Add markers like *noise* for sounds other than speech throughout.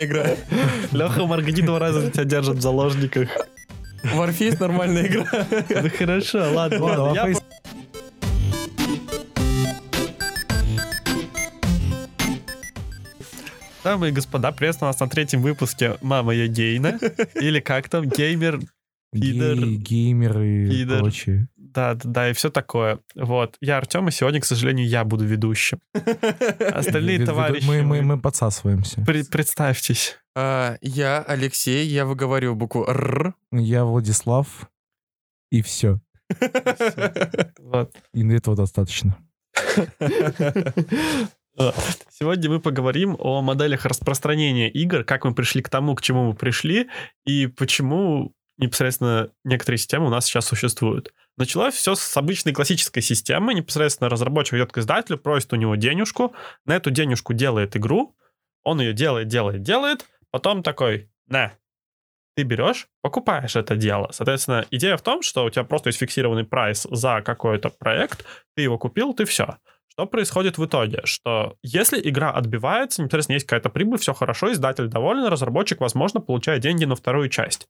игра. Леха Маргади два раза тебя держат в заложниках. Warface нормальная игра. Ну хорошо, ладно, Ладно, я Дамы и господа, приветствую вас на третьем выпуске «Мама, я гейна». Или как там, геймер, Пидор. гей- геймеры и прочее. Да, да, да, и все такое. Вот. Я Артем, и сегодня, к сожалению, я буду ведущим. *laughs* Остальные товарищи, Мы, мы, мы подсасываемся. пре- представьтесь. А, Я Алексей, я выговариваю букву Р. Я Владислав, и все. Вот. И на этого достаточно. *laughs* Сегодня мы поговорим о моделях распространения игр, как мы пришли к тому, к чему мы пришли, и почему непосредственно некоторые системы у нас сейчас существуют. Началось все с обычной классической системы. Непосредственно разработчик идет к издателю, просит у него денежку, на эту денежку делает игру, он ее делает, делает, делает, потом такой, на, ты берешь, покупаешь это дело. Соответственно, идея в том, что у тебя просто есть фиксированный прайс за какой-то проект, ты его купил, ты все. Что происходит в итоге? Что если игра отбивается, непосредственно есть какая-то прибыль, все хорошо, издатель доволен, разработчик, возможно, получает деньги на вторую часть.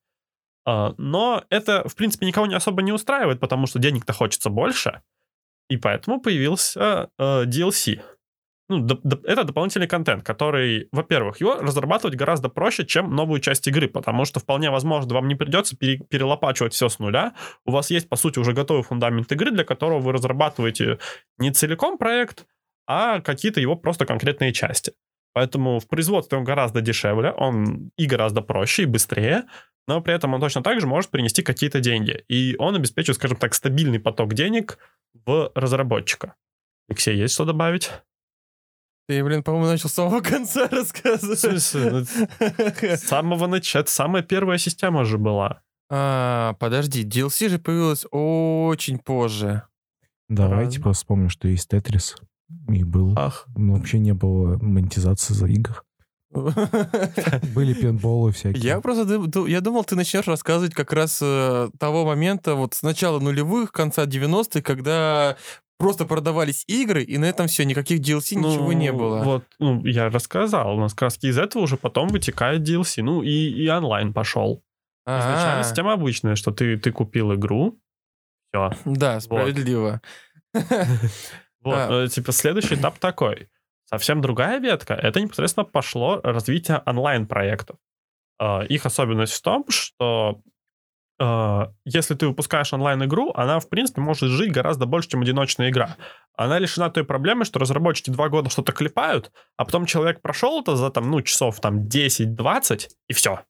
А, Но это, в принципе, никого не особо не устраивает, потому что денег-то хочется больше, и поэтому появился э, DLC. Ну, это дополнительный контент, который, во-первых, его разрабатывать гораздо проще, чем новую часть игры, потому что вполне возможно, вам не придется пере- перелопачивать все с нуля. У вас есть, по сути, уже готовый фундамент игры, для которого вы разрабатываете не целиком проект, а какие-то его просто конкретные части. Поэтому в производстве он гораздо дешевле, он и гораздо проще, и быстрее, но при этом он точно так же может принести какие-то деньги. И он обеспечивает, скажем так, стабильный поток денег в разработчика. Алексей, есть что добавить? Ты, блин, по-моему, начал с самого *laughs* конца В рассказывать. смысле? Ну, *laughs* С самого начала, это самая первая система же была. А, подожди, DLC же появилась очень позже. Давайте просто вспомним, что есть Тетрис. И был. Ах, Ну, вообще не было монетизации за игр. *laughs* Были пинболы всякие. Я просто я думал, ты начнешь рассказывать как раз э, того момента, вот с начала нулевых, конца 90-х, когда просто продавались игры, и на этом все, никаких DLC, ничего ну, не было. Вот, ну, я рассказал, у нас как раз из этого уже потом вытекает DLC. Ну, и, и онлайн пошел. Изначально система обычная, что ты, ты купил игру, все. Да, справедливо. Вот, *laughs* А. э, типа, следующий этап такой. Совсем другая ветка. Это непосредственно пошло развитие онлайн-проектов. Э, Их особенность в том, что э, если ты выпускаешь онлайн-игру, она, в принципе, может жить гораздо больше, чем одиночная игра. Она лишена той проблемы, что разработчики два года что-то клепают, а потом человек прошел это за там, ну, часов там 10-20, и все.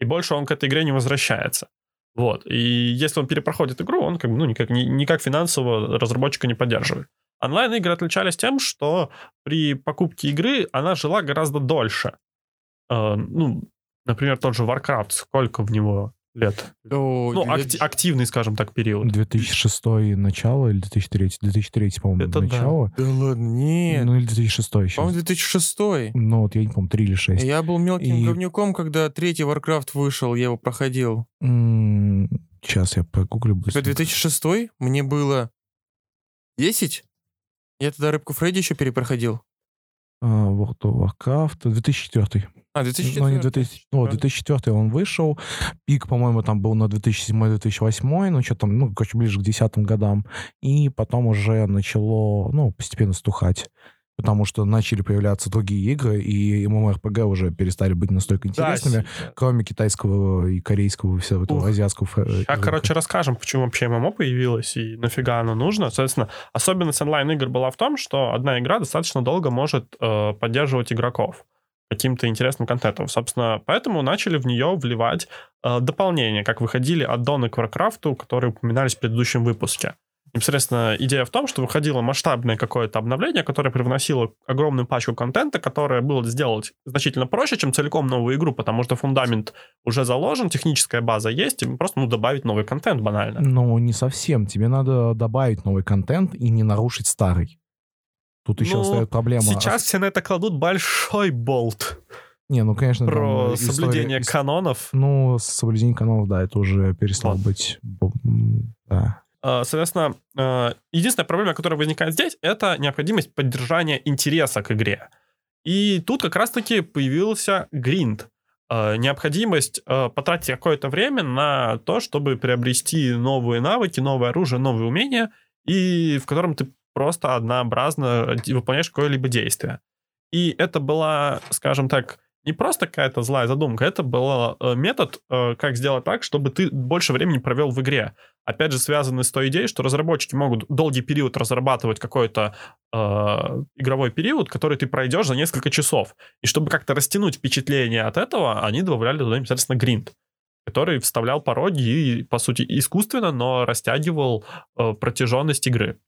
И больше он к этой игре не возвращается. Вот. И если он перепроходит игру, он как бы, ну, никак, ни- никак финансово разработчика не поддерживает. Онлайн-игры отличались тем, что при покупке игры она жила гораздо дольше. Э, ну, например, тот же Warcraft, сколько в него лет? О, Ну, лет- акти- активный, скажем так, период. 2006 начало или 2003? 2003, по-моему, Это да. начало. Да ладно, нет. Ну, или 2006 По-моему, сейчас. 2006 Ну, вот я не помню, 3 или 6. Я был мелким И- говнюком, когда третий Warcraft вышел, я его проходил. Сейчас я погуглю быстро. 2006 мне было 10? Я тогда рыбку Фредди еще перепроходил. А, World of Warcraft, 2004. А, Ну, 2004. не 2000, ну, 2004 он вышел. Пик, по-моему, там был на 2007-2008, ну, что там, ну, короче, ближе к десятым годам. И потом уже начало, ну, постепенно стухать. Потому что начали появляться другие игры, и MMORPG уже перестали быть настолько интересными, кроме китайского и корейского, всего этого Ух. азиатского. Сейчас, рынка. короче, расскажем, почему вообще ММО появилось и нафига оно нужно. Соответственно, особенность онлайн-игр была в том, что одна игра достаточно долго может э, поддерживать игроков каким-то интересным контентом. Собственно, поэтому начали в нее вливать э, дополнения, как выходили аддоны к Warcraft, которые упоминались в предыдущем выпуске. Непосредственно идея в том, что выходило масштабное какое-то обновление, которое привносило огромную пачку контента, которое было сделать значительно проще, чем целиком новую игру, потому что фундамент уже заложен, техническая база есть, и просто ну, добавить новый контент банально. Ну, не совсем. Тебе надо добавить новый контент и не нарушить старый. Тут еще Ну, встает проблема. Сейчас все на это кладут большой болт Не, ну, конечно, там про история- соблюдение ис- канонов. Ну, соблюдение канонов, да, это уже перестало Вот. быть... Да. Э, Соответственно, э, единственная проблема, которая возникает здесь, это необходимость поддержания интереса к игре. И тут как раз-таки появился гринд. Э, необходимость потратить какое-то время на то, чтобы приобрести новые навыки, новое оружие, новые умения, и в котором ты просто однообразно выполняешь какое-либо действие. И это была, скажем так, не просто какая-то злая задумка, это был э, метод, э, как сделать так, чтобы ты больше времени провел в игре. Опять же, связанный с той идеей, что разработчики могут долгий период разрабатывать какой-то э, игровой период, который ты пройдешь за несколько часов. И чтобы как-то растянуть впечатление от этого, они добавляли туда непосредственно гринд который вставлял пороги и, по сути, искусственно, но растягивал э, протяженность игры.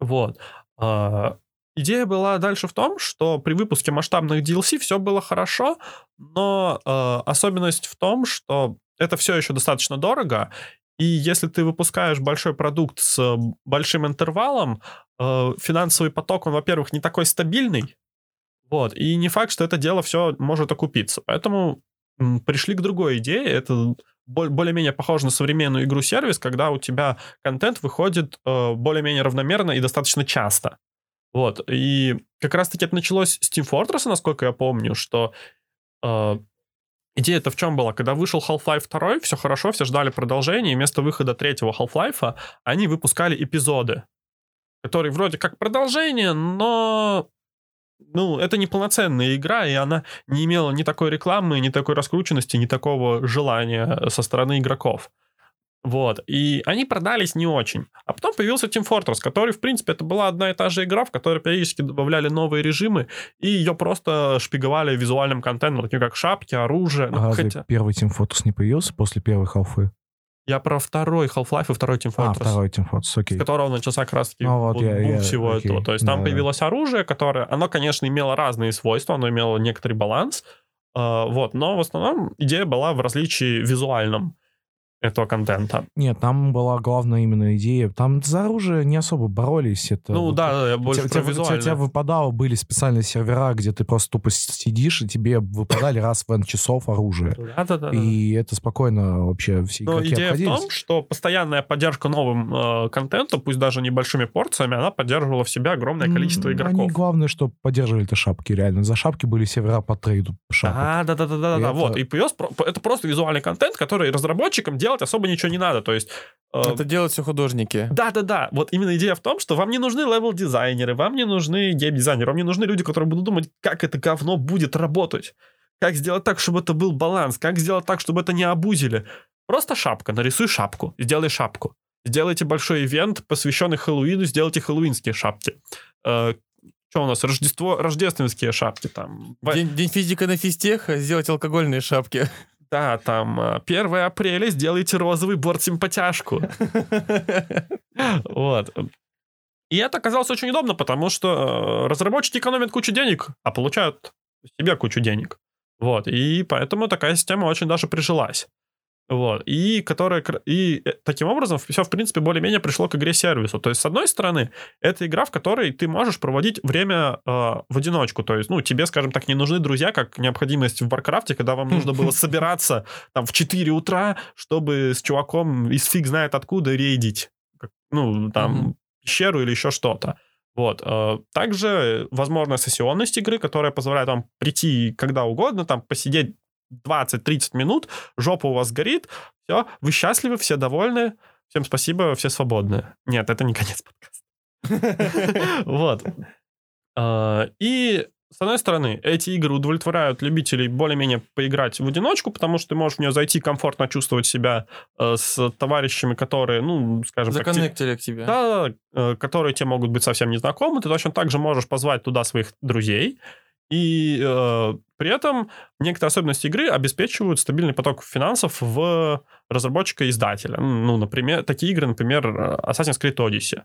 Вот. Э, Идея была дальше в том, что при выпуске масштабных DLC все было хорошо, но э, особенность в том, что это все еще достаточно дорого, и если ты выпускаешь большой продукт с большим интервалом, э, финансовый поток, он, во-первых, не такой стабильный, вот, и не факт, что это дело все может окупиться. Поэтому пришли к другой идее, это более-менее похоже на современную игру-сервис, когда у тебя контент выходит э, более-менее равномерно и достаточно часто. Вот, и как раз-таки это началось с Team Fortress, насколько я помню, что э, идея-то в чем была? Когда вышел Half-Life 2, все хорошо, все ждали продолжения, и вместо выхода третьего Half-Life они выпускали эпизоды, которые вроде как продолжение, но ну, это не полноценная игра, и она не имела ни такой рекламы, ни такой раскрученности, ни такого желания со стороны игроков. Вот. И они продались не очень. А потом появился Team Fortress, который, в принципе, это была одна и та же игра, в которой периодически добавляли новые режимы, и ее просто шпиговали визуальным контентом, таким как шапки, оружие. Ну, а хотя... первый Team Fortress не появился после первой халфы? Я про второй Half-Life и второй Team Fortress. А, второй Team Fortress, окей. С которого начался как раз-таки ну, вот, вот я, бум я, всего окей, этого. То есть да, там появилось оружие, которое, оно, конечно, имело разные свойства, оно имело некоторый баланс, э, вот, но в основном идея была в различии визуальном этого контента. Нет, там была главная именно идея. Там за оружие не особо боролись. Это ну вот, да, больше тебя, про тебя, тебя, выпадало, были специальные сервера, где ты просто тупо сидишь, и тебе выпадали раз в N часов оружие. Да, да, да. И это спокойно вообще все Но идея в том, что постоянная поддержка новым э, контентом, пусть даже небольшими порциями, она поддерживала в себя огромное количество игроков. Они главное, что поддерживали это шапки, реально. За шапки были сервера по трейду шапок. А, да, да, да, да, да, это... вот. И появился, это просто визуальный контент, который разработчикам делать делать особо ничего не надо. То есть... Э, Это делают все художники. Да-да-да. Вот именно идея в том, что вам не нужны левел-дизайнеры, вам не нужны гейм-дизайнеры, вам не нужны люди, которые будут думать, как это говно будет работать. Как сделать так, чтобы это был баланс, как сделать так, чтобы это не обузили. Просто шапка, нарисуй шапку, сделай шапку. Сделайте большой ивент, посвященный Хэллоуину, сделайте хэллоуинские шапки. Э, что у нас? Рождество, рождественские шапки там. День, день физика на физтех, сделать алкогольные шапки. *laughs* Да, там 1 э, апреля сделайте розовый борт симпатяшку. *laughs* Вот. И это оказалось очень удобно, потому что э, разработчики экономят кучу денег, а получают себе кучу денег. Вот. И поэтому такая система очень даже прижилась. Вот. И, которая, и э, таким образом все, в принципе, более-менее пришло к игре-сервису. То есть, с одной стороны, это игра, в которой ты можешь проводить время э, в одиночку. То есть, ну, тебе, скажем так, не нужны друзья, как необходимость в Варкрафте, когда вам нужно было *laughs* собираться там в 4 утра, чтобы с чуваком из фиг знает откуда рейдить. Ну, там, пещеру или еще что-то. Вот. Э, также возможна сессионность игры, которая позволяет вам прийти когда угодно, там, посидеть 20-30 минут, жопа у вас горит, все, вы счастливы, все довольны, всем спасибо, все свободны. Нет, это не конец подкаста. *laughs* Вот. А, и с одной стороны, эти игры удовлетворяют любителей более-менее поиграть в одиночку, потому что ты можешь в нее зайти, комфортно чувствовать себя э, с товарищами, которые, ну, скажем так... Законнектили к тебе. Да, э, которые тебе могут быть совсем незнакомы. Ты точно так же можешь позвать туда своих друзей, и э, при этом некоторые особенности игры обеспечивают стабильный поток финансов в разработчика-издателя. Ну, например, такие игры, например, Assassin's Creed Odyssey.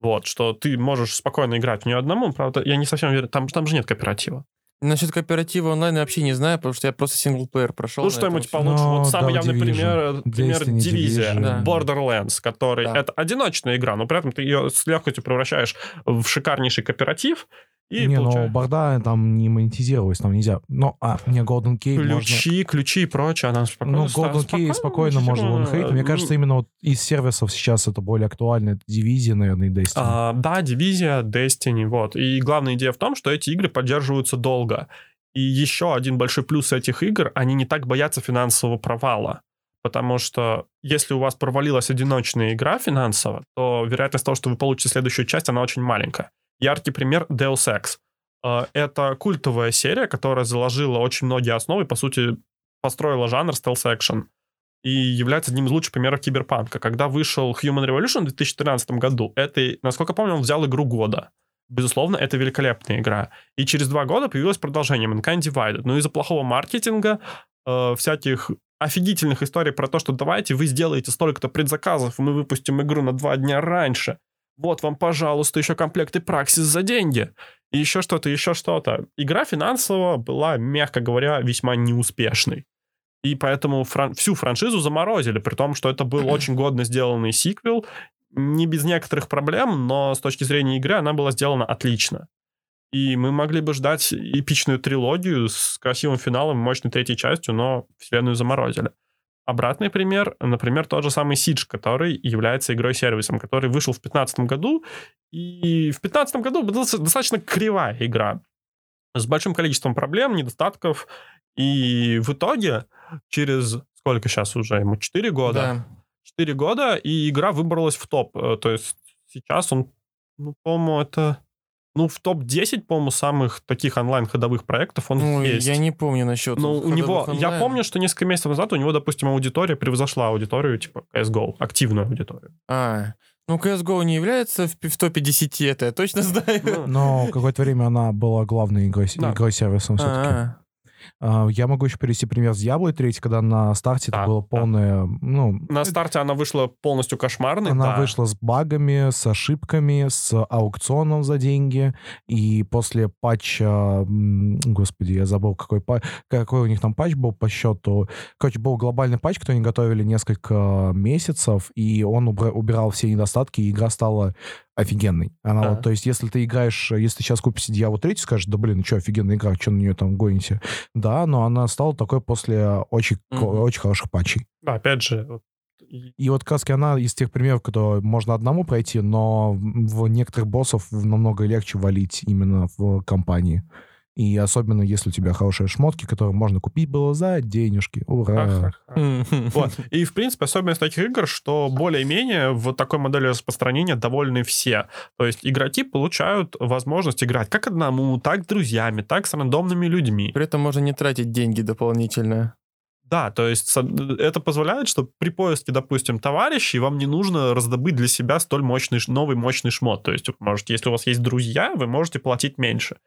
Вот, что ты можешь спокойно играть в нее одному, правда, я не совсем уверен, там, там же нет кооператива. Насчет кооператива онлайн я вообще не знаю, потому что я просто синглплеер прошел. Ну, что-нибудь получше. Вот самый да, явный пример, пример Дивизия, да. Borderlands, который... Да. Это одиночная игра, но при этом ты ее с легкостью превращаешь в шикарнейший кооператив, И не, получай- но борда там не монетизировалась, там нельзя. Но, а, не, Golden Key можно... ключи, ключи и прочее, она спокойно... Ну, Golden Key спокойно можно монетизирована. лонхейт. Мне Ну, кажется, именно вот из сервисов сейчас это более актуально. Это Division, наверное, и Destiny. А, да, Дивизия, Destiny, вот. И главная идея в том, что эти игры поддерживаются долго. И еще один большой плюс этих игр, они не так боятся финансового провала. Потому что если у вас провалилась одиночная игра финансово, то вероятность того, что вы получите следующую часть, она очень маленькая. Яркий пример Deus Ex. Э, Это культовая серия, которая заложила очень многие основы, по сути, построила жанр стелс-экшен и является одним из лучших примеров киберпанка. Когда вышел Human Revolution в 2013 году, это, насколько помню, он взял игру года. Безусловно, это великолепная игра. И через два года появилось продолжение Mankind Divided. Но из-за плохого маркетинга, э, всяких офигительных историй про то, что давайте вы сделаете столько-то предзаказов, и мы выпустим игру на два дня раньше. Вот вам, пожалуйста, еще комплекты Праксис за деньги. И еще что-то, еще что-то. Игра финансово была, мягко говоря, весьма неуспешной. И поэтому фран- всю франшизу заморозили, при том, что это был очень годно сделанный сиквел, не без некоторых проблем, но с точки зрения игры она была сделана отлично. И мы могли бы ждать эпичную трилогию с красивым финалом, мощной третьей частью, но вселенную заморозили. Обратный пример, например, тот же самый Siege, который является игрой-сервисом, который вышел в 2015 году, и в 2015 году была достаточно кривая игра с большим количеством проблем, недостатков, и в итоге через сколько сейчас уже ему 4 года, Да. 4 года, и игра выбралась в топ. Э, То есть сейчас он, ну, по-моему, это... Ну, в топ-10, по-моему, самых таких онлайн-ходовых проектов он Ну, есть. я не помню насчет Ну, у него... Я онлайн. помню, что несколько месяцев назад у него, допустим, аудитория превзошла аудиторию, типа, CSGO, активную аудиторию. А, ну CSGO не является в, в топе 10, это я точно *laughs* знаю. Ну, Но какое-то время она была главной игрой, Да. игрой-сервисом все-таки. А, А, Я могу еще привести пример с Diablo 3, когда на старте Да, это было да. полное... Ну, На старте она вышла полностью кошмарной, Она да. вышла с багами, с ошибками, с аукционом за деньги. И после патча... Господи, я забыл, какой, па- какой у них там патч был по счету. Короче, был глобальный патч, который они готовили несколько месяцев, и он убра- убирал все недостатки, и игра стала офигенной. Она вот, то есть, если ты играешь, если ты сейчас купишь Diablo 3, скажешь, да блин, ну что, офигенная игра, что на нее там гоните? Да, но она стала такой после очень, очень хороших патчей. Да, Опять же, и- вот раз она из тех примеров, которые можно одному пройти, но в некоторых боссов намного легче валить именно в компании. И особенно, если у тебя хорошие шмотки, которые можно купить было за денежки. Ура! Вот. И, в принципе, особенность таких игр, что более-менее в такой модели распространения довольны все. То есть игроки получают возможность играть как одному, так с друзьями, так с рандомными людьми. При этом можно не тратить деньги дополнительно. Да, то есть это позволяет, что при поиске, допустим, товарищей вам не нужно раздобыть для себя столь мощный, новый мощный шмот. То есть, вы можете, если у вас есть друзья, вы можете платить меньше.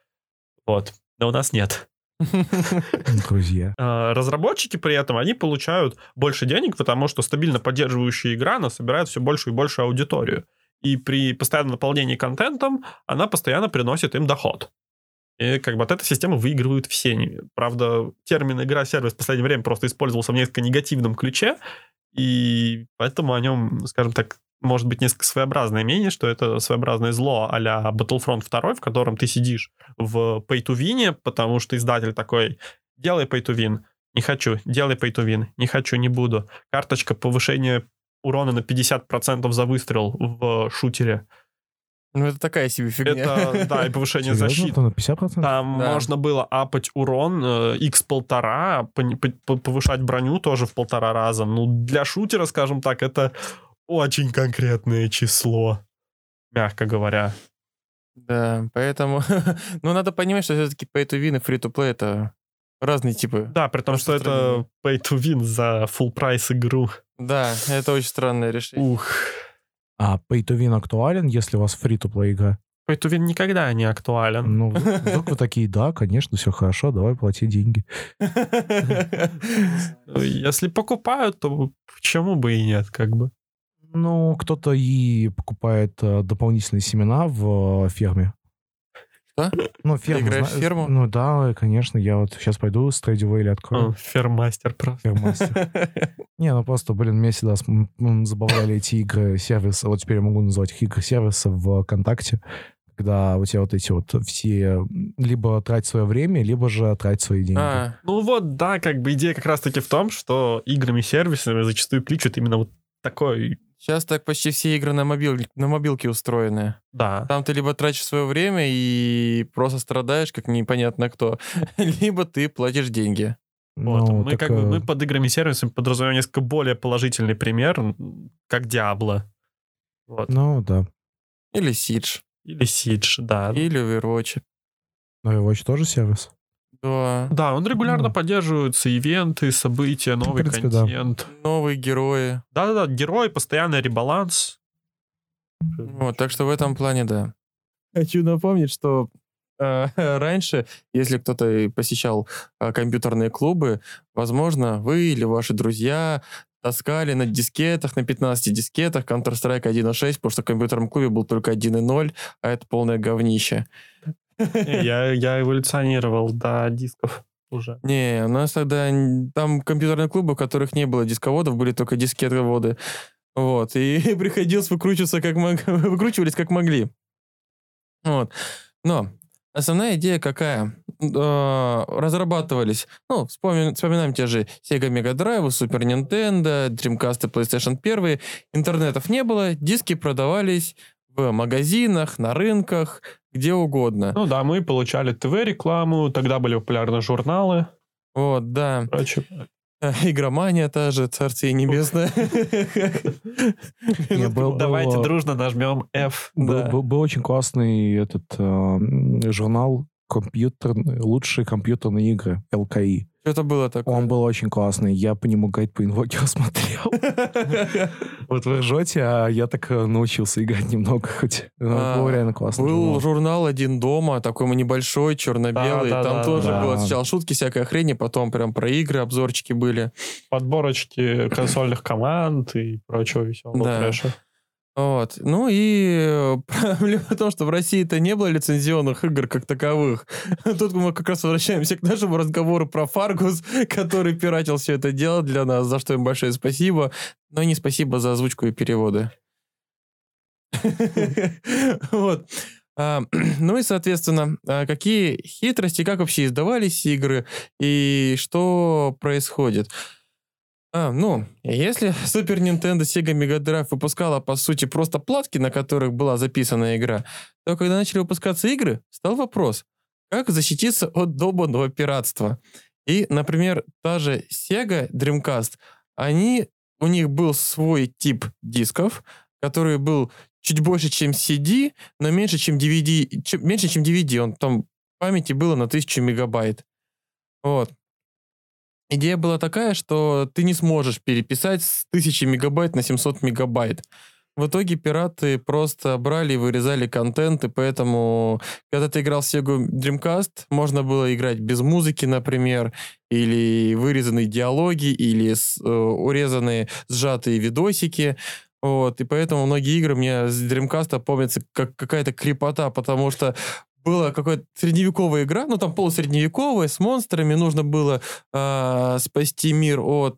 Вот. Но у нас нет. *laughs* Друзья. А, Разработчики при этом, они получают больше денег, потому что стабильно поддерживающая игра, она собирает все больше и больше аудиторию. И при постоянном наполнении контентом она постоянно приносит им доход. И как бы от этой системы выигрывают все. Правда, термин «игра-сервис» в последнее время просто использовался в несколько негативном ключе, и поэтому о нем, скажем так, может быть несколько своеобразное мнение, что это своеобразное зло а-ля Battlefront 2, в котором ты сидишь в pay-to-win, потому что издатель такой, делай pay-to-win, не хочу, делай pay-to-win, не хочу, не буду. Карточка повышения урона на 50% за выстрел в шутере. Ну, это такая себе фигня. Это, да, и повышение Серьезно? защиты. На 50%? Там Да. можно было апать урон э, x полтора, повышать броню тоже в полтора раза. Ну, для шутера, скажем так, это очень конкретное число, мягко говоря. Да, поэтому... *laughs* ну, надо понимать, что все-таки pay to win и free to play это разные типы. Да, при том, что это pay to win за full прайс игру. Да, это очень странное решение. Ух. А pay-to-win актуален, если у вас фри-то-плей игра? Pay to win никогда не актуален. Ну, вдруг вдруг вы такие, да, конечно, все хорошо, давай плати деньги. *laughs* Если покупают, то почему бы и нет, как бы. Ну, кто-то и покупает э, дополнительные семена в э, ферме. Что? Ну, ферму. играешь зна- в ферму? Ну да, конечно. Я вот сейчас пойду с Трейдивейли открою. О, Фермастер просто. Фермастер. *laughs* Не, ну просто, блин, меня всегда забавляли эти игры сервиса. Вот теперь я могу назвать их игры сервиса в ВКонтакте, когда у тебя вот эти вот все либо тратить свое время, либо же тратить свои деньги. А, Ну вот, да, как бы идея как раз-таки в том, что играми-сервисами зачастую кличут именно вот такой... сейчас так почти все игры на, мобил, на мобилке устроены. Да. Там ты либо тратишь свое время и просто страдаешь, как непонятно кто, *laughs* либо ты платишь деньги. Вот. Ну, мы так, как бы э, мы под играми-сервисами подразумеваем несколько более положительный пример, как Diablo. Вот. Ну, да. Или Siege, Или Siege, да. или Overwatch. Но Overwatch тоже сервис. Да. Да, он регулярно Ну. поддерживается, ивенты, события, новый принципе, да. контент. Новые герои. Да-да-да, герой, постоянный ребаланс. Вот, так что в этом плане, да. Хочу напомнить, что э, *laughs* раньше, если кто-то посещал э, компьютерные клубы, возможно, вы или ваши друзья таскали на дискетах, на 15 дискетах Counter-Strike 1.6, потому что в компьютерном клубе был только 1.0, а это полное говнище. *laughs* Я, я эволюционировал до дисков уже. Не, у нас тогда там компьютерные клубы, в которых не было дисководов, были только дискетоводы. Вот, и *laughs* приходилось выкручиваться как мог... *laughs* выкручивались как могли. Вот. Но основная идея какая? Э, Разрабатывались, ну, вспомним- вспоминаем те же Sega Mega Drive, Super Nintendo, Dreamcast и PlayStation 1. Интернетов не было, диски продавались в магазинах, на рынках, где угодно. Ну да, мы получали ТВ-рекламу, тогда были популярны журналы Вот, да. прочее. А, Игромания та же, царствие небесное. Давайте был, дружно нажмем F. был, Да. был- был очень классный этот э, журнал компьютер, лучшие компьютерные игры, ЛКИ. Что-то было такое. Он был очень классный. Я по нему гайд по инвокеру *laughs* смотрел. *laughs* Вот вы ржете, а я так э, научился играть немного хоть. Ну, А, Был реально классный Был журнал. «Один дома», такой небольшой, черно-белый. Там тоже было сначала шутки, всякая хрень, и потом прям про игры, обзорчики были. Подборочки консольных команд и прочего веселого трэша. Вот. Ну и э, *laughs* проблема в том, что в России-то не было лицензионных игр как таковых. *laughs* Тут мы как раз возвращаемся к нашему разговору про Фаргус, *laughs* который пиратил все это дело для нас, за что им большое спасибо. Но не спасибо за озвучку и переводы. Вот. А, *clears throat* Ну и, соответственно, а, какие хитрости, как вообще издавались игры и что происходит. А, ну, если Super Nintendo, Sega Mega Drive выпускала, по сути, просто платки, на которых была записана игра, то когда начали выпускаться игры, стал вопрос, как защититься от долбанного пиратства. И, например, та же Sega Dreamcast, они, у них был свой тип дисков, который был чуть больше, чем CD, но меньше, чем DVD, чем- меньше, чем DVD. Он там памяти было на 1000 мегабайт. Вот. Идея была такая, что ты не сможешь переписать с 1000 мегабайт на 700 мегабайт. В итоге пираты просто брали и вырезали контент, и поэтому, когда ты играл в Sega Dreamcast, можно было играть без музыки, например, или вырезанные диалоги, или с- э, урезанные сжатые видосики. Вот, и поэтому многие игры мне с Dreamcast помнятся как какая-то крепота, потому что была какая-то средневековая игра, ну там полусредневековая, с монстрами, нужно было а, спасти мир от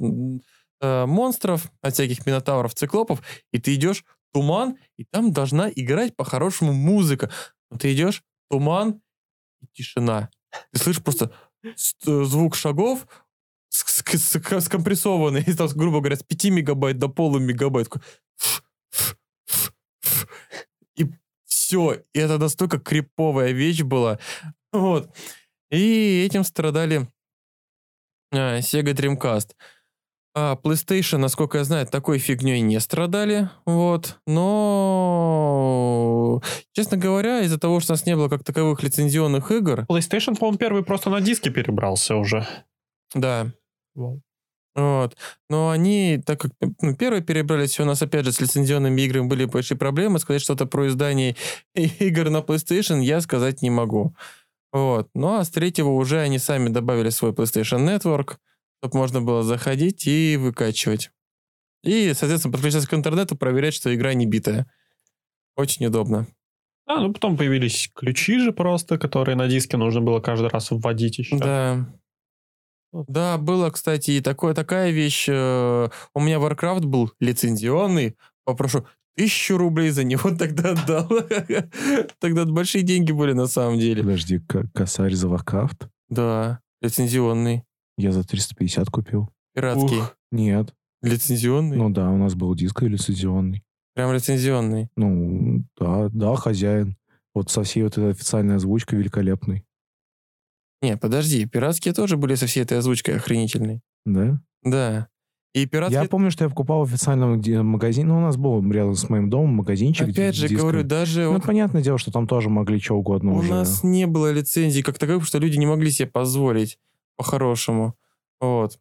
а, монстров, от всяких минотавров, циклопов, и ты идешь туман, и там должна играть по-хорошему музыка. Но ты идешь, туман, и тишина. Ты слышишь просто э, звук шагов, скомпрессованный, *laughs* грубо говоря, с 5 мегабайт до полумегабайт. Все. И это настолько криповая вещь была. Вот. И этим страдали а, Sega Dreamcast. А PlayStation, насколько я знаю, такой фигней не страдали. Вот. Но, честно говоря, из-за того, что у нас не было как таковых лицензионных игр, PlayStation, по-моему, первый просто на диски перебрался уже. да, Вот. Но они, так как ну, первые перебрались, у нас опять же с лицензионными играми были большие проблемы. Сказать что-то про издание *laughs* игр на PlayStation я сказать не могу. Вот. Ну а с третьего уже они сами добавили свой PlayStation Network, чтобы можно было заходить и выкачивать. И, соответственно, подключаться к интернету, проверять, что игра не битая. Очень удобно. А, ну потом появились ключи же просто, которые на диске нужно было каждый раз вводить еще. Да. Да, было, кстати, и такое, такая вещь. э, У меня Warcraft был лицензионный. Попрошу тысячу рублей за него *laughs* тогда отдал. *laughs* Тогда большие деньги были на самом деле. Подожди, косарь за Warcraft? Да, лицензионный, Я за 350 купил. пиратский. Ух. Нет. Лицензионный? Ну да, у нас был диск лицензионный. Прям лицензионный. Ну, да, да, хозяин. Вот со всей вот этой официальной озвучкой великолепный. Не, подожди, пиратские тоже были со всей этой озвучкой охренительной. Да? Да. И пиратские... Я помню, что я покупал в официальном магазине. Ну, у нас был рядом с моим домом магазинчик. Опять же, дисками. говорю, даже Ну, вот понятное дело, что там тоже могли что угодно у уже. нас не было лицензии как таковой, потому что люди не могли себе позволить по-хорошему. Вот.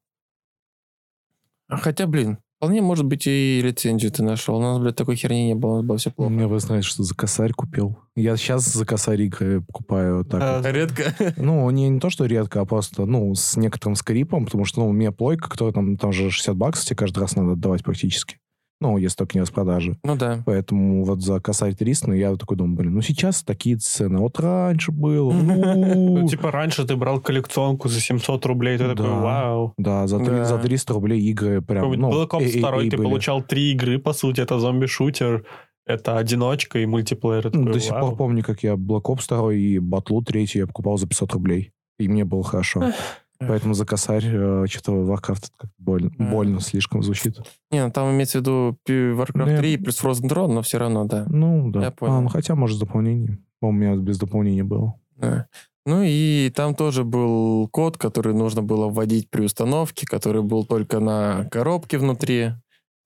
Хотя, блин, вполне может быть и лицензию ты нашел. У нас, блядь, такой херни не было, у нас было все плохо. Мне вы знаете, что за косарь купил. Я сейчас за косарь игры покупаю так. А, вот. Редко. *laughs* Ну, не, не то, что редко, а просто, ну, с некоторым скрипом, потому что, ну, у меня плойка, которая там, там же 60 баксов тебе каждый раз надо отдавать практически. Ну, если только не распродажи. Ну да. Поэтому вот за косарь 300, ну, я такой думаю, блин, ну, сейчас такие цены. Вот раньше было. *laughs* ну, типа, раньше ты брал коллекционку за 700 рублей, ты такой, вау. Да, за, три- Да. за 300 рублей игры прям, ну, Black Ops э- э- 2, э- ты получал три игры, по сути, это зомби-шутер, это одиночка и мультиплеер. Ну, До сих пор помню, как я Black Ops 2 и Батлу 3 я покупал за 500 рублей. И мне было хорошо. Поэтому за косарь э, что-то Warcraft как больно, больно слишком звучит. Не, ну там имеется в виду Warcraft Ну, я- 3 плюс Frozen Throne, но все равно, да. Ну, да. Я понял. А, ну, хотя, может, с дополнением. У меня без дополнения было. Да. Ну и там тоже был код, который нужно было вводить при установке, который был только на коробке внутри.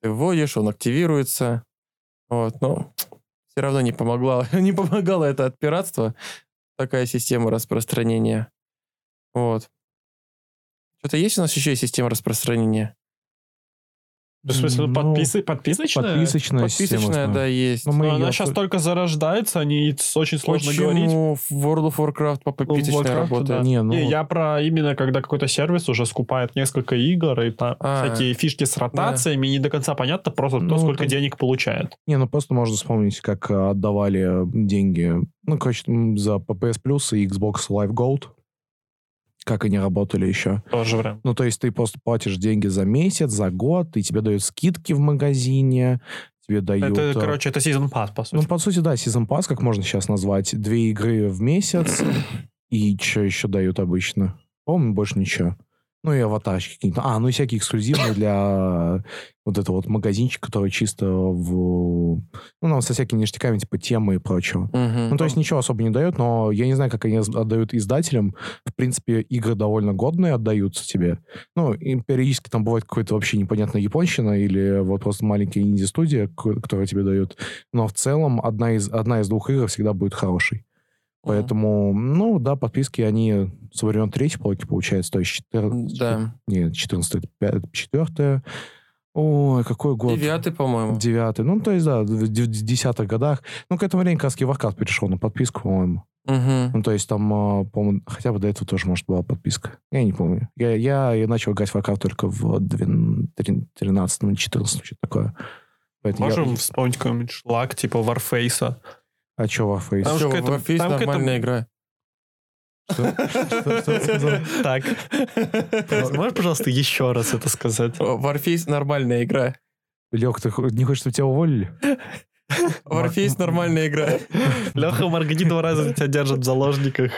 Ты вводишь, он активируется. Вот, но все равно не помогла, *laughs* не помогало это от пиратства. Такая система распространения. Вот. Что-то есть у нас еще система распространения? В смысле, Ну, подписы, подписочная? Подписочная, система, Подписочная, знаю. да, есть. Но мы Но она сейчас только зарождается, они очень сложно говорить. Почему в World of Warcraft по подписочной Warcraft, работает? да. Не, ну, Не, я про именно, когда какой-то сервис уже скупает несколько игр, и там А, всякие фишки с ротациями, не до конца понятно просто Ну, то, сколько там- денег получает. не, ну просто можно вспомнить, как э, отдавали деньги, ну, короче, за PS Plus и Xbox Live Gold. Как они работали еще. Тоже время. Ну, то есть ты просто платишь деньги за месяц, за год, и тебе дают скидки в магазине, тебе дают... Это, короче, это сезон пас, по сути. Ну, по сути, да, Season Pass, как можно сейчас назвать. Две игры в месяц. И что еще дают обычно? По-моему, больше ничего. Ну, и аватарчики какие-то. А, ну и всякие эксклюзивные для вот этого вот магазинчика, который чисто в... Ну, нам со всякими ништяками, типа темы и прочего. Мгм. Ну, то есть ничего особо не дают, но я не знаю, как они отдают издателям. В принципе, игры довольно годные отдаются тебе. Ну, и периодически там бывает какой-то вообще непонятная японщина или вот просто маленькая инди-студия, ко- которая тебе дают. Но в целом одна из, одна из двух игр всегда будет хорошей. Поэтому, ну, да, подписки, они со времен третьей полки, получается, то есть 14... Да. Нет, 14 четвертая. Ой, какой год? Девятый, по-моему. Девятый. Ну, то есть, да, в десятых годах. Ну, к этому времени раз Warcraft перешел на подписку, по-моему. Мгм. Ну, то есть там, а, по-моему, хотя бы до этого тоже, может, была подписка. Я не помню. Я, я, я начал играть в Warcraft только в 13-14, что-то такое. Поэтому я- Можем вспомнить какой-нибудь шлак, типа Warface. А что Warface? Там Всё, же какая-то- Warface там какая-то- нормальная игра. Что? Что- что ты сказал? Так. *laughs* Можешь, пожалуйста, еще раз это сказать? Warface нормальная игра. Лех, ты хо- не хочешь, чтобы тебя уволили? Warface нормальная игра. Леха Маргади два раза тебя держат в заложниках.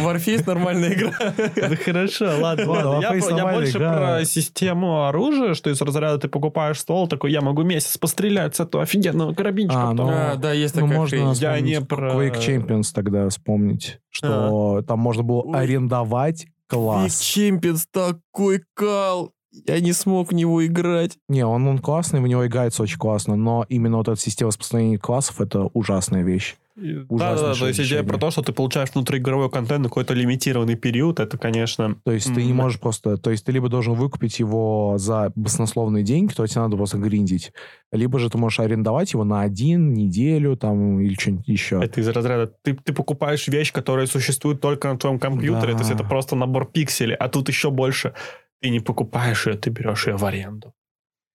Warface нормальная игра. *laughs* Ну хорошо, ладно, Ладно. Я, больше игра. про систему оружия, что из разряда ты покупаешь стол, такой, я могу месяц пострелять с этого офигенного карабинчика. А, потом». ну, А, да, есть Ну, такая можно. Я не про- Quake Champions тогда вспомнить, что там можно было Ой. арендовать класс. Champions такой кал. Я не смог в него играть. Не, он, он классный, в него играется очень классно, но именно вот эта система распространения классов — это ужасная вещь. Да, да, да, то есть идея про то, что ты получаешь внутриигровой контент на какой-то лимитированный период, это, конечно... То есть ты не можешь просто... То есть ты либо должен выкупить его за баснословные деньги, то тебе надо просто гриндить, либо же ты можешь арендовать его на один, неделю там или что-нибудь еще. Это из разряда, ты, ты покупаешь вещь, которая существует только на твоем компьютере, Да. то есть это просто набор пикселей, а тут еще больше. Ты не покупаешь ее, ты берешь ее в аренду.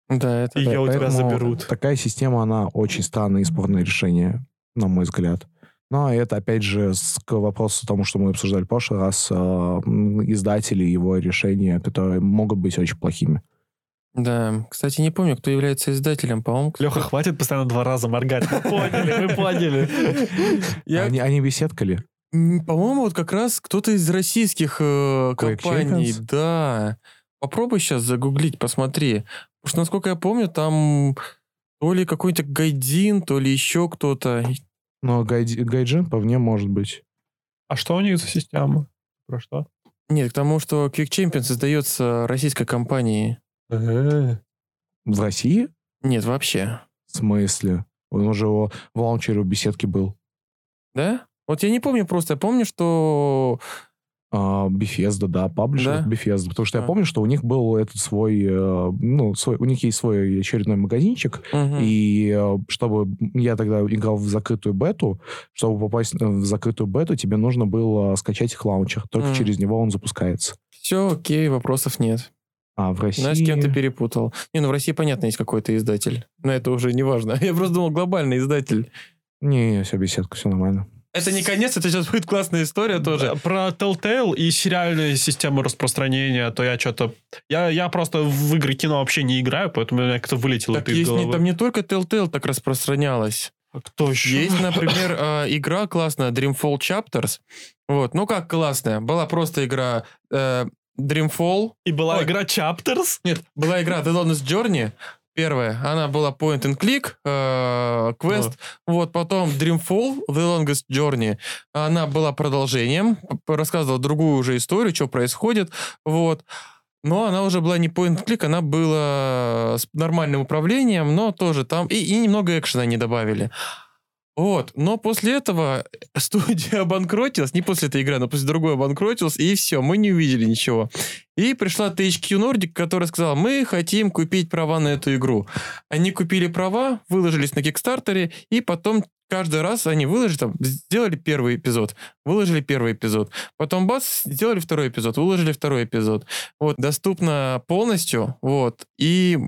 Да, это... И ее у тебя заберут. Такая система, она очень странное и спорное решение, на мой взгляд. Но это, опять же, к вопросу тому, что мы обсуждали в прошлый раз, э, издатели, его решения, которые могут быть очень плохими. Да, кстати, не помню, кто является издателем, по-моему. кто- Леха, хватит постоянно два раза моргать. Мы поняли, мы поняли. *laughs* Я, Они, они беседкали. по-моему, вот как раз кто-то из российских э, компаний. Да. Попробуй сейчас загуглить, посмотри. Потому что, насколько я помню, там то ли какой-то гайдин, то ли еще кто-то. Но гайди- гайджин по мне может быть. А что у них за система? Про что? Нет, к тому, что Quick Champions издается российской компанией. В России? Нет, вообще. В смысле? Он уже в лаунчере у беседки был. Да? Вот я не помню просто. Я помню, что... А, Bethesda, да, паблишер Да? Bethesda. Потому что я А. помню, что у них был этот свой, э, ну, свой, у них есть свой очередной магазинчик, Мгм. и э, чтобы я тогда играл в закрытую бету, чтобы попасть э, в закрытую бету, тебе нужно было скачать их лаунчер. Только Мгм. через него он запускается. Все окей, вопросов нет. А в России... Знаешь, с кем ты перепутал? Не, ну в России, понятно, есть какой-то издатель. Но это уже не важно. *laughs* Я просто думал, глобальный издатель. Не, все, беседка, все нормально. Это не конец, это сейчас будет классная история тоже. Про Telltale и сериальную систему распространения, то я что-то... Я, я просто в игры кино вообще не играю, поэтому у меня как-то вылетело Так это из есть, не, головы. там не только Telltale так распространялось. А Кто еще? Есть, *laughs* например, э, игра классная Dreamfall Chapters. Вот, ну как классная? Была просто игра э, Dreamfall. И была Ой. игра Chapters? Нет, была игра The Longest Journey. Первая, она была point and click, э, квест. Вот, потом Dreamfall, The Longest Journey. Она была продолжением, рассказывала другую уже историю, что происходит. Вот. Но она уже была не point click, она была с нормальным управлением, но тоже там... И, и немного экшена не добавили. Вот. Но после этого *laughs* студия обанкротилась, не после этой игры, но после другой обанкротилась, и все, мы не увидели ничего. И пришла THQ Nordic, которая сказала, мы хотим купить права на эту игру. Они купили права, выложились на Кикстартере, и потом каждый раз они выложили, там, сделали первый эпизод, выложили первый эпизод. Потом бац, сделали второй эпизод, выложили второй эпизод. Вот, доступно полностью, вот. И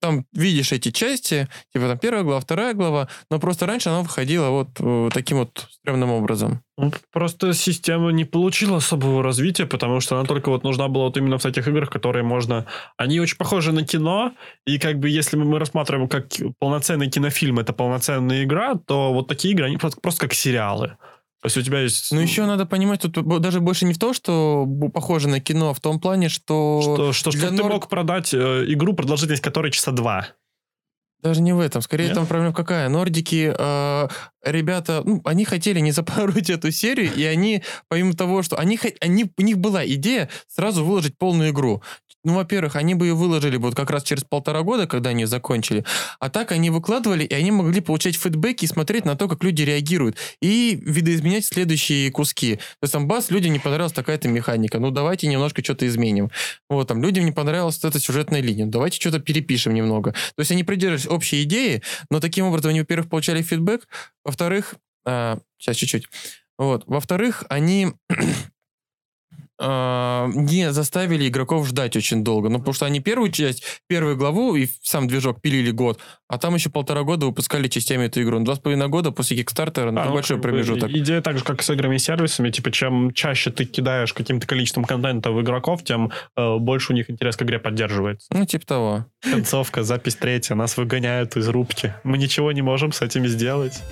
там видишь эти части, типа там первая глава, вторая глава, но просто раньше она выходила вот э, таким вот стрёмным образом. Ну, Просто система не получила особого развития, потому что она только вот нужна была вот именно в таких играх, которые можно... Они очень похожи на кино, и как бы если мы рассматриваем как полноценный кинофильм, это полноценная игра, то вот такие игры, они просто, просто как сериалы. То есть у тебя есть... Ну, еще надо понимать, тут даже больше не в то, что похоже на кино, а в том плане, что... Что, что, для чтобы ты нор- мог продать э, игру, продолжительность которой часа два. Даже не в этом. Скорее, Нет? там проблема какая? Нордики, э, ребята, ну, они хотели не запороть *laughs* эту серию, и они, помимо того, что они, они, у них была идея сразу выложить полную игру. Ну, во-первых, они бы ее выложили вот как раз через полтора года, когда они закончили. А так они выкладывали, и они могли получать фидбэки и смотреть на то, как люди реагируют. И видоизменять следующие куски. То есть там бас, людям не понравилась такая-то механика. Ну, давайте немножко что-то изменим. Вот, там, людям не понравилась эта сюжетная линия. Давайте что-то перепишем немного. То есть они придерживались общей идеи, но таким образом они, во-первых, получали фидбэк, во-вторых, а, сейчас чуть-чуть, вот, во-вторых, они а, не заставили игроков ждать очень долго. Ну, потому что они первую часть, первую главу и сам движок пилили год, а там еще полтора года выпускали частями эту игру. Ну, два с половиной года после Кикстартера, ну, А, ну, большой промежуток. Идея так же, как с играми и сервисами. Типа, чем чаще ты кидаешь каким-то количеством контента в игроков, тем э, больше у них интерес к игре поддерживается. Ну, типа того. Концовка, запись третья, нас выгоняют из рубки. Мы ничего не можем с этим сделать.